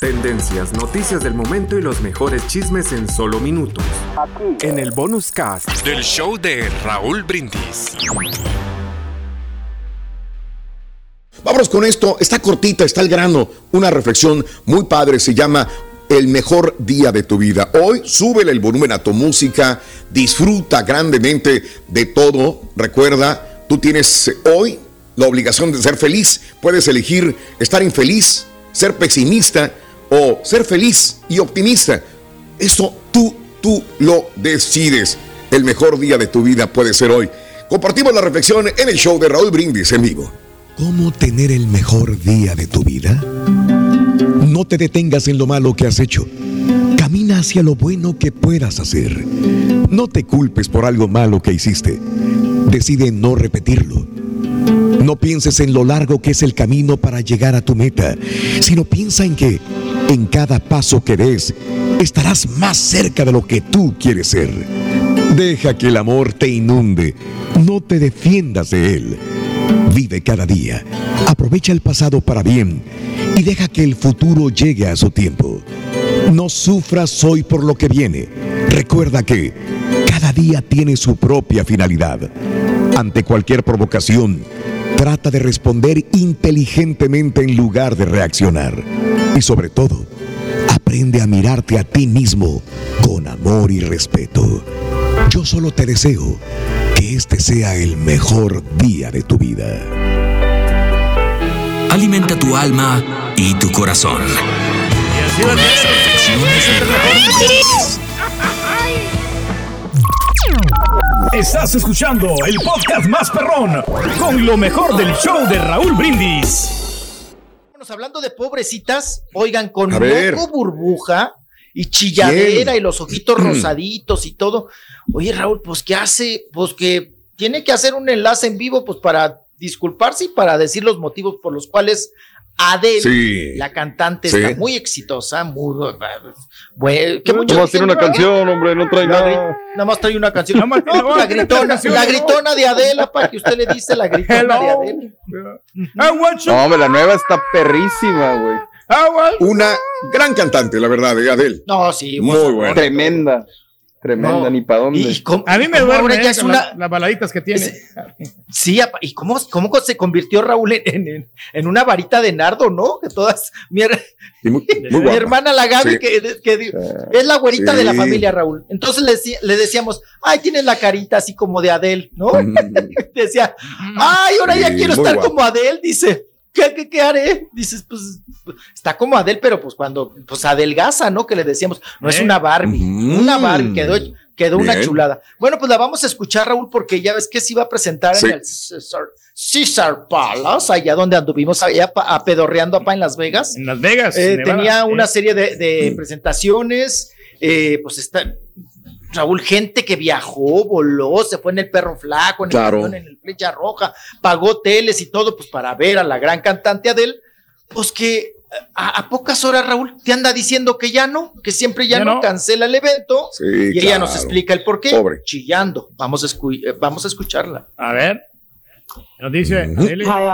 Tendencias, noticias del momento y los mejores chismes en solo minutos. Aquí. En el bonus cast del show de Raúl Brindis. Vámonos con esto. Está cortita, está el grano. Una reflexión muy padre. Se llama el mejor día de tu vida. Hoy súbele el volumen a tu música, disfruta grandemente de todo. Recuerda, tú tienes hoy la obligación de ser feliz. Puedes elegir estar infeliz, ser pesimista o ser feliz y optimista. Eso tú, tú lo decides. El mejor día de tu vida puede ser hoy. Compartimos la reflexión en el show de Raúl Brindis en vivo. ¿Cómo tener el mejor día de tu vida? No te detengas en lo malo que has hecho. Camina hacia lo bueno que puedas hacer. No te culpes por algo malo que hiciste. Decide no repetirlo. No pienses en lo largo que es el camino para llegar a tu meta, sino piensa en que en cada paso que des estarás más cerca de lo que tú quieres ser. Deja que el amor te inunde, no te defiendas de él. Vive cada día, aprovecha el pasado para bien y deja que el futuro llegue a su tiempo. No sufras hoy por lo que viene. Recuerda que cada día tiene su propia finalidad. Ante cualquier provocación, trata de responder inteligentemente en lugar de reaccionar. Y sobre todo, aprende a mirarte a ti mismo con amor y respeto. Yo solo te deseo que este sea el mejor día de tu vida. Alimenta tu alma y tu corazón. Estás escuchando el podcast más perrón con lo mejor del show de Raúl Brindis. Hablando de pobrecitas, oigan, con loco burbuja y chilladera y los ojitos rosaditos y todo. Oye, Raúl, pues ¿qué hace? Pues que tiene que hacer un enlace en vivo, pues para disculparse y para decir los motivos por los cuales Adele, la cantante, está muy exitosa, muy bueno, que mucho, hacer una canción, hombre, no trae nada. Nada más trae una canción. La gritona, la gritona de Adela, para que usted le dice la gritona de Adele. No, hombre, la nueva está perrísima, güey. Una gran cantante, la verdad, de Adele. No, sí, muy buena. Tremenda. Tremenda, ni para dónde. a mí me duele ya es una, las baladitas que tiene. sí, y cómo, cómo se convirtió Raúl en, en, una varita de nardo, ¿no? Que todas. Mi, hermana la Gaby, que, es la güerita de la familia Raúl. Entonces le, le, decíamos, ay, tienes la carita así como de Adel, ¿no? Mm. Decía, ay, ahora ya quiero estar como Adel, dice. ¿Qué, qué, haré? Dices, pues, está como Adel, pero pues cuando, pues adelgaza, ¿no? Que le decíamos, no es ¿Eh? una Barbie, una Barbie, quedó, quedó una chulada. Bueno, pues la vamos a escuchar, Raúl, porque ya ves que se iba a presentar en el Cesar, Palace, allá donde anduvimos allá apedorreando a en Las Vegas. En Las Vegas. Eh, tenía una serie de, de presentaciones, eh, pues está, Raúl, gente que viajó, voló, se fue en el perro flaco, en el avión, en el flecha roja, pagó hoteles y todo, pues para ver a la gran cantante Adele, pues que a, pocas horas, Raúl, te anda diciendo que ya no, que siempre ya, no, cancela el evento. y ella nos explica el por qué. Chillando. Vamos a, eh, vamos a escucharla. A ver. Nos dice. Hi,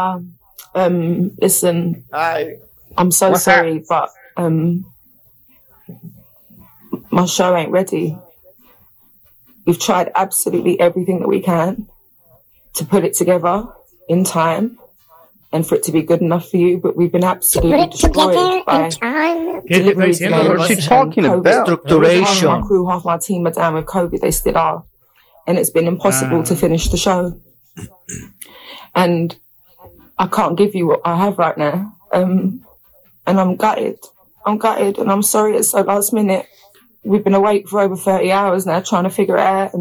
uh, um, listen. Hi. I'm so sorry, but um, my show ain't ready. We've tried absolutely everything that we can to put it together in time and for it to be good enough for you, but we've been absolutely destroyed by delivery What's she talking about? Half my crew, half my team are down with COVID. They still are. And it's been impossible to ah. finish the show. And I can't give you what I have right now. Um, and I'm gutted. I'm gutted and I'm sorry it's so last minute. We've been awake for over 30 hours now trying to figure it out.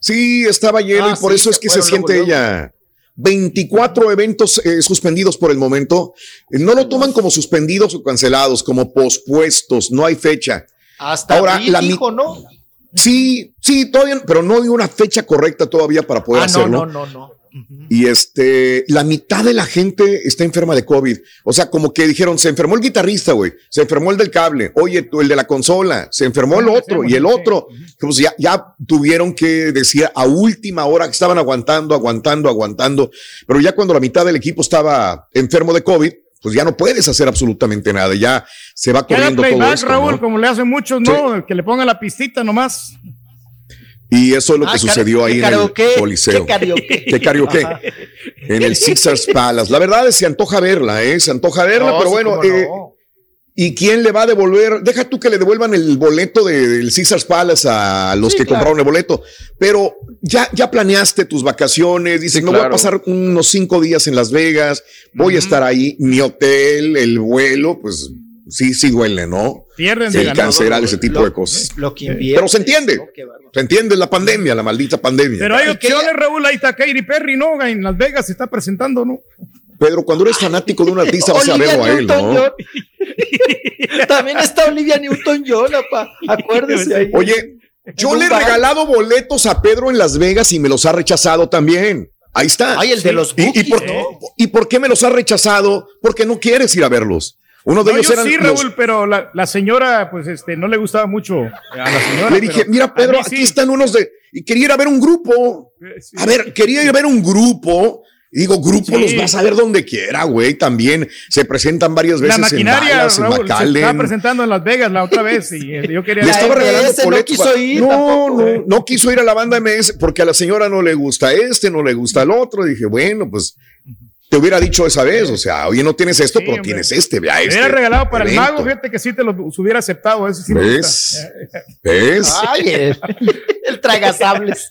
Sí, estaba lleno y ah, por eso es que se siente ella. 24 eventos eh, suspendidos por el momento. No lo toman como suspendidos o cancelados, como pospuestos. No hay fecha. Hasta ahora la dijo, ¿no? Sí, sí, todavía, pero no hay una fecha correcta todavía para poder ah, hacerlo. No, no, no, no. Y este, la mitad de la gente está enferma de COVID. O sea, como que dijeron, se enfermó el guitarrista, güey, se enfermó el del cable, oye, tú, el de la consola, se enfermó el otro y el otro. Pues ya, ya tuvieron que decir a última hora que estaban aguantando, aguantando, aguantando. Pero ya cuando la mitad del equipo estaba enfermo de COVID, pues ya no puedes hacer absolutamente nada, ya se va corriendo todo esto, Raúl, como le hacen muchos, ¿no? Que le pongan la pistita nomás. Y eso es lo que ah, sucedió ahí en el Coliseo. ¿Qué karaoke? En el Caesars Palace. La verdad es que se antoja verla, ¿eh? Se antoja verla, pero bueno, eh, ¿Y quién le va a devolver? Deja tú que le devuelvan el boleto del Caesars Palace a los que compraron el boleto, pero ya, ya planeaste tus vacaciones, dices, no voy a pasar unos cinco días en Las Vegas, voy a estar ahí, mi hotel, el vuelo, pues sí, sí duele, ¿no? Pierden de cancelar ese tipo de cosas. Lo que pero se entiende, se entiende la pandemia, la maldita pandemia. Pero hay opciones, Raúl, ahí está Katy Perry, ¿no? En Las Vegas se está presentando, ¿no? Pedro, cuando eres fanático de un artista vas a verlo a él, ¿no? También está Olivia Newton-John, acuérdese. Ahí. Oye, yo le he regalado boletos a Pedro en Las Vegas y me los ha rechazado también. Ahí está. Ay, el de los ¿Y, por, ¿eh? ¿Y, por, qué me los ha rechazado? Porque no quieres ir a verlos. Uno de ellos yo sí, Raúl, pero la, señora, pues, este, no le gustaba mucho a la señora. Le dije, mira, Pedro, aquí están unos de. Y quería ir a ver un grupo. Eh, a ver, quería ir a ver un grupo digo, grupo los vas a ver donde quiera, güey. También se presentan varias veces. La maquinaria, en Dallas, se estaba presentando en Las Vegas la otra vez y eh, yo quería. Le estaba regalando no quiso ir. No, no, eh. no quiso ir a la banda MS porque a la señora no le gusta este, no le gusta el otro. dije, bueno, pues te hubiera dicho esa vez, o sea, oye, no tienes esto, pero tienes este, vea este. Me hubiera regalado para el mago, fíjate que sí te lo hubiera aceptado, eso sí ¿Ves? ¿Ves? Ay, el, el tragasables.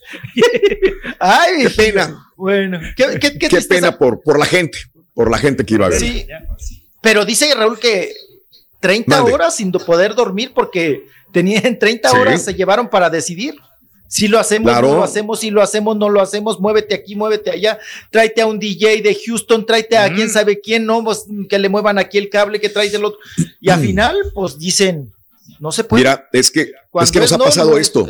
Ay, qué pena. Bueno, qué, qué, qué, pena por, por la gente, por la gente que iba a ver. Sí, pero dice Raúl que 30 horas sin poder dormir porque tenían 30 horas se llevaron para decidir. Si lo hacemos, no lo hacemos, si lo hacemos, no lo hacemos, muévete aquí, muévete allá, tráete a un DJ de Houston, tráete a quién sabe quién, no, pues, que le muevan aquí el cable, que trae del otro. Y al final, pues dicen, no se puede. Mira, es que, es que nos ha pasado esto.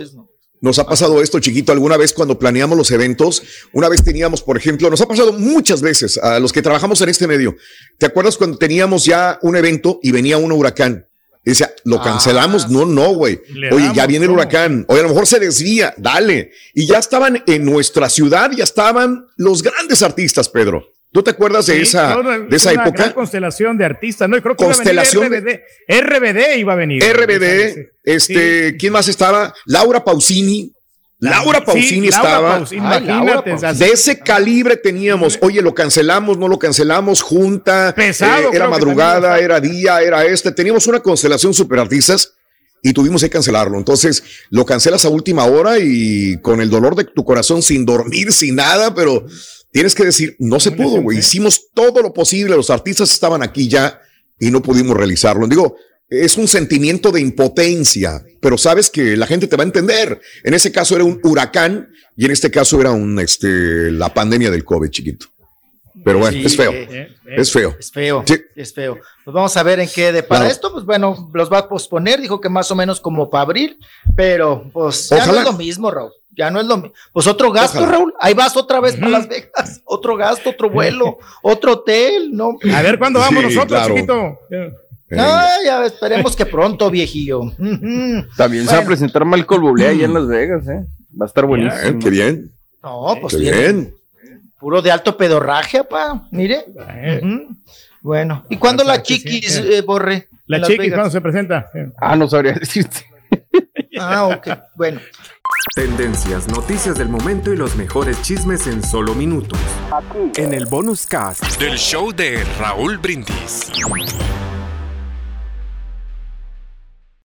Nos ha pasado esto, chiquito, alguna vez cuando planeamos los eventos. Una vez teníamos, por ejemplo, nos ha pasado muchas veces a los que trabajamos en este medio. ¿Te acuerdas cuando teníamos ya un evento y venía un huracán? Y decía, ¿lo ah. cancelamos? no, no, güey. Oye, ya viene el huracán. Oye, a lo mejor se desvía. Dale. Y ya estaban en nuestra ciudad, ya estaban los grandes artistas, Pedro. ¿Tú te acuerdas de esa, de esa una época? Gran constelación de artistas, ¿no? creo que constelación iba a venir RBD. RBD iba a venir. RBD, este, ¿quién más estaba? Laura Pausini. Laura Pausini estaba. imagínate, de ese calibre teníamos. Oye, lo cancelamos, no lo cancelamos, junta. Pesado. Eh, era madrugada, era día, era este. Teníamos una constelación super artistas y tuvimos que cancelarlo. Entonces lo cancelas a última hora y con el dolor de tu corazón, sin dormir, sin nada, pero tienes que decir, no se pudo, güey. Hicimos todo lo posible. Los artistas estaban aquí ya y no pudimos realizarlo. Digo, es un sentimiento de impotencia, pero sabes que la gente te va a entender. En ese caso era un huracán y en este caso era un, este, la pandemia del COVID, chiquito. Pero bueno, es feo. Eh, eh, es feo. Es feo. Es feo. Pues vamos a ver en qué depara esto. Pues bueno, los va a posponer. Dijo que más o menos como para abril, pero pues ya no es lo mismo, Raúl. Ya no es lo mismo. Pues otro gasto, Raúl. Ahí vas otra vez para Las Vegas. Otro gasto, otro vuelo, otro hotel, ¿no? A ver cuándo vamos nosotros, chiquito. Ah, ya esperemos que pronto, viejillo. También se va a presentar Malcolm Bublé ahí en Las Vegas, ¿eh? Va a estar buenísimo. qué bien. No, pues bien. Puro de alto pedorraje, pa. Mire. Bueno. ¿Y cuándo la chiquis, eh, Borre? La chiquis, ¿cuándo se presenta? Ah, no sabría decirte. ah, ok. Bueno. Tendencias, noticias del momento y los mejores chismes en solo minutos. Aquí. En el bonus cast del show de Raúl Brindis.